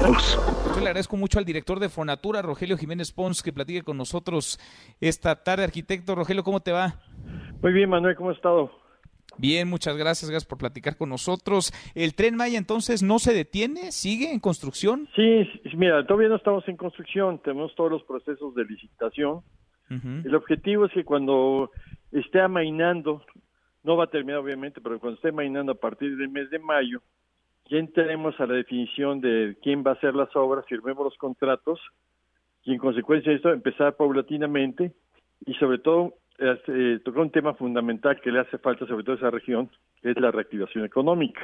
Yo le agradezco mucho al director de Fonatura, Rogelio Jiménez Pons, que platique con nosotros esta tarde. Arquitecto Rogelio, ¿cómo te va? Muy bien, Manuel, ¿cómo has estado? Bien, muchas gracias, gracias por platicar con nosotros. ¿El tren Maya entonces no se detiene? ¿Sigue en construcción? Sí, mira, todavía no estamos en construcción, tenemos todos los procesos de licitación. El objetivo es que cuando esté amainando, no va a terminar obviamente, pero cuando esté amainando a partir del mes de mayo, ya entremos a la definición de quién va a hacer las obras, firmemos los contratos y en consecuencia de esto empezar paulatinamente y sobre todo eh, tocar un tema fundamental que le hace falta sobre todo a esa región, que es la reactivación económica.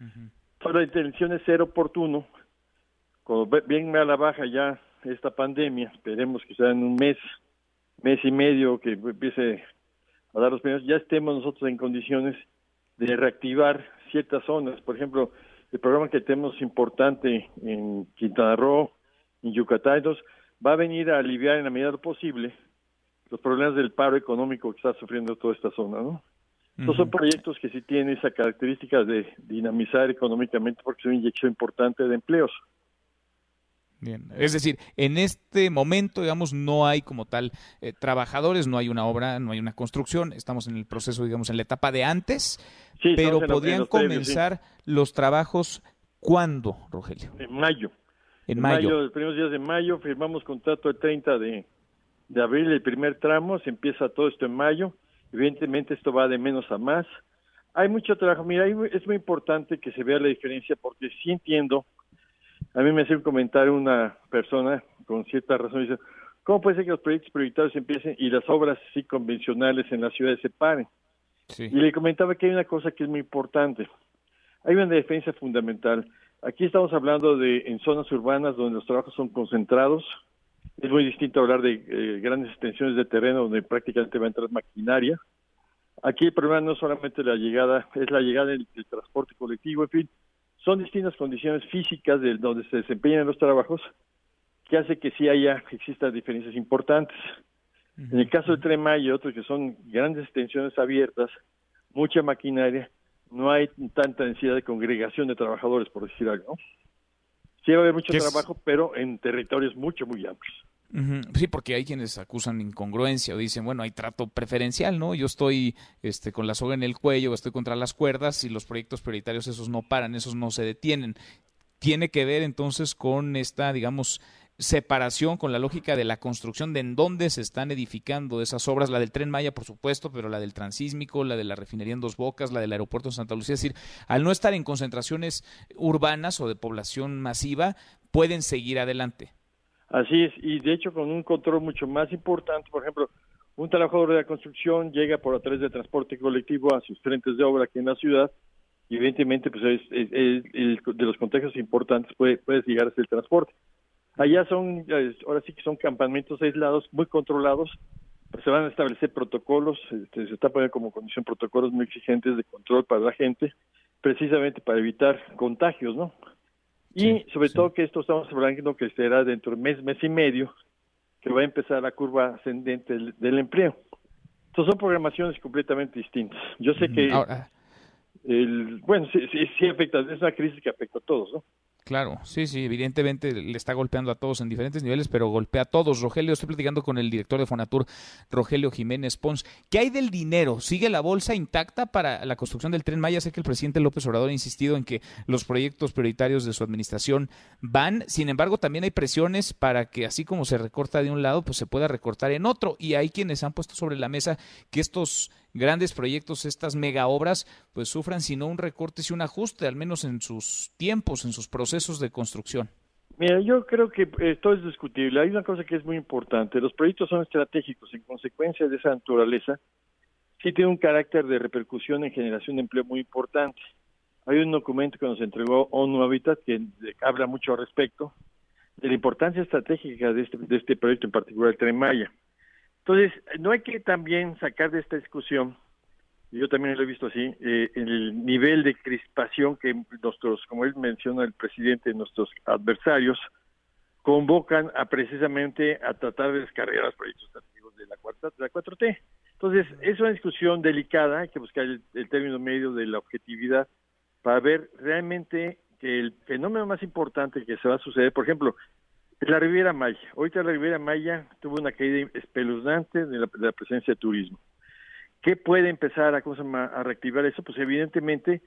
Uh la intención es ser oportuno, cuando bien a la baja ya esta pandemia, esperemos que sea en un mes, mes y medio que empiece a dar los primeros, ya estemos nosotros en condiciones de reactivar ciertas zonas. Por ejemplo, el programa que tenemos importante en Quintana Roo, en Yucatán, entonces va a venir a aliviar en la medida posible los problemas del paro económico que está sufriendo toda esta zona, ¿no? Son proyectos que sí tienen esa característica de dinamizar económicamente porque es una inyección importante de empleos. Bien, es decir, en este momento, digamos, no hay como tal eh, trabajadores, no hay una obra, no hay una construcción, estamos en el proceso, digamos, en la etapa de antes, pero podrían comenzar los trabajos ¿cuándo, Rogelio? En mayo. En, mayo. Los primeros días de mayo, firmamos contrato el 30 de, de abril, el primer tramo, se empieza todo esto en mayo, evidentemente esto va de menos a más. Hay mucho trabajo, mira, es muy importante que se vea la diferencia porque sí entiendo a mí me hace un comentario una persona con cierta razón, dice, ¿cómo puede ser que los proyectos prioritarios empiecen y las obras así convencionales en la ciudad se paren? Y le comentaba que hay una cosa que es muy importante. Hay una defensa fundamental. Aquí estamos hablando de en zonas urbanas donde los trabajos son concentrados. Es muy distinto hablar de eh, grandes extensiones de terreno donde prácticamente va a entrar maquinaria. Aquí el problema no solamente la llegada, es la llegada del transporte colectivo, en fin, son distintas condiciones físicas de donde se desempeñan los trabajos que hace que sí haya, existan diferencias importantes. En el caso del Tren Maya y otros que son grandes extensiones abiertas, mucha maquinaria, no hay tanta densidad de congregación de trabajadores, por decir algo. Sí va a haber mucho trabajo, pero en territorios mucho, muy amplios. Sí, porque hay quienes acusan incongruencia o dicen, bueno, hay trato preferencial, ¿no? Yo estoy este, con la soga en el cuello, estoy contra las cuerdas y los proyectos prioritarios esos no paran, esos no se detienen. Tiene que ver entonces con esta, digamos, separación con la lógica de la construcción de en dónde se están edificando esas obras, la del tren Maya, por supuesto, pero la del transísmico, la de la refinería en Dos Bocas, la del aeropuerto de Santa Lucía. Es decir, al no estar en concentraciones urbanas o de población masiva, pueden seguir adelante. Así es, y de hecho con un control mucho más importante, por ejemplo, un trabajador de la construcción llega por a través de transporte colectivo a sus frentes de obra aquí en la ciudad y evidentemente pues es, de los contextos importantes puede, puede llegar a ser el transporte. Allá son, ahora sí que son campamentos aislados, muy controlados, se van a establecer protocolos, este, se está poniendo como condición protocolos muy exigentes de control para la gente, precisamente para evitar contagios, ¿no? Y sobre todo que esto estamos hablando que será dentro de mes, mes y medio, que va a empezar la curva ascendente del, empleo. Entonces son programaciones completamente distintas. Yo sé que, el, bueno, sí, sí, sí afecta, es una crisis que afecta a todos, ¿no? Claro, sí, sí, evidentemente le está golpeando a todos en diferentes niveles, pero golpea a todos. Rogelio, estoy platicando con el director de Fonatur, Rogelio Jiménez Pons. ¿Qué hay del dinero? ¿Sigue la bolsa intacta para la construcción del tren Maya? Sé que el presidente López Obrador ha insistido en que los proyectos prioritarios de su administración van. Sin embargo, también hay presiones para que así como se recorta de un lado, pues se pueda recortar en otro. Y hay quienes han puesto sobre la mesa que estos grandes proyectos, estas mega obras, pues sufran sino un recorte, y un ajuste, al menos en sus tiempos, en sus procesos de construcción. Mira, yo creo que esto es discutible. Hay una cosa que es muy importante. Los proyectos son estratégicos. En consecuencia de esa naturaleza, sí tiene un carácter de repercusión en generación de empleo muy importante. Hay un documento que nos entregó ONU Habitat que habla mucho al respecto de la importancia estratégica de este, de este proyecto, en particular el Tren Maya. Entonces, no hay que también sacar de esta discusión, yo también lo he visto así, eh, el nivel de crispación que nuestros, como él menciona el presidente, nuestros adversarios, convocan a precisamente a tratar de descargar los proyectos de la, cuarta, de la 4T. Entonces, es una discusión delicada, hay que buscar el, término medio de la objetividad para ver realmente que el fenómeno más importante que se va a suceder, por ejemplo, la Riviera Maya. Ahorita la Riviera Maya tuvo una caída espeluznante de la, presencia de turismo. ¿Qué puede empezar a, a reactivar eso? Pues evidentemente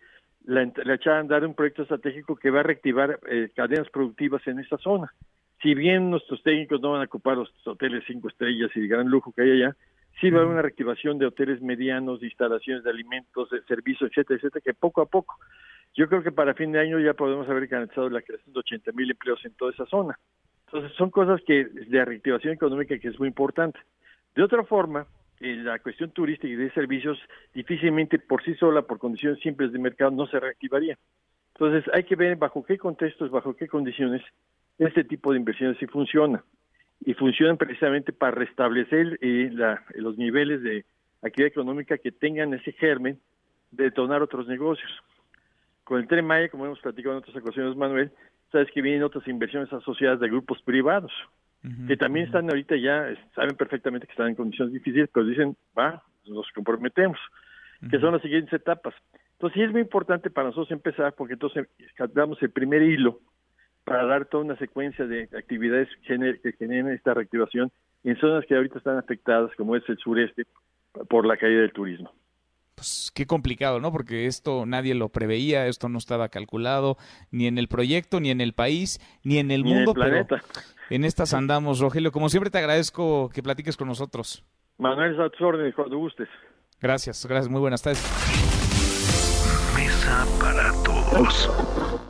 la, la echar a andar un proyecto estratégico que va a reactivar eh, cadenas productivas en esa zona. Si bien nuestros técnicos no van a ocupar los hoteles cinco estrellas y de gran lujo que hay allá, sí va a haber una reactivación de hoteles medianos, de instalaciones de alimentos, de servicios, etcétera, etcétera, que poco a poco. Yo creo que para fin de año ya podemos haber garantizado la creación de 80 mil empleos en toda esa zona. Entonces, son cosas que de reactivación económica que es muy importante. De otra forma, eh, la cuestión turística y de servicios difícilmente por sí sola, por condiciones simples de mercado, no se reactivaría. Entonces, hay que ver bajo qué contextos, bajo qué condiciones este tipo de inversiones sí funciona. Y funcionan precisamente para restablecer eh, los niveles de actividad económica que tengan ese germen de detonar otros negocios. Con el Tren Maya, como hemos platicado en otras ocasiones, Manuel, sabes que vienen otras inversiones asociadas de grupos privados, que también están ahorita ya, saben perfectamente que están en condiciones difíciles, pero dicen, va, nos comprometemos, que son las siguientes etapas. Entonces sí es muy importante para nosotros empezar, porque entonces damos el primer hilo para dar toda una secuencia de actividades que generen esta reactivación en zonas que ahorita están afectadas, como es el sureste, por la caída del turismo pues qué complicado, ¿no? Porque esto nadie lo preveía, esto no estaba calculado ni en el proyecto, ni en el país, ni en el mundo, pero en estas andamos, Rogelio. Como siempre te agradezco que platiques con nosotros. Manuel, a tus órdenes, cuando gustes. Gracias, gracias, muy buenas tardes. Mesa para todos.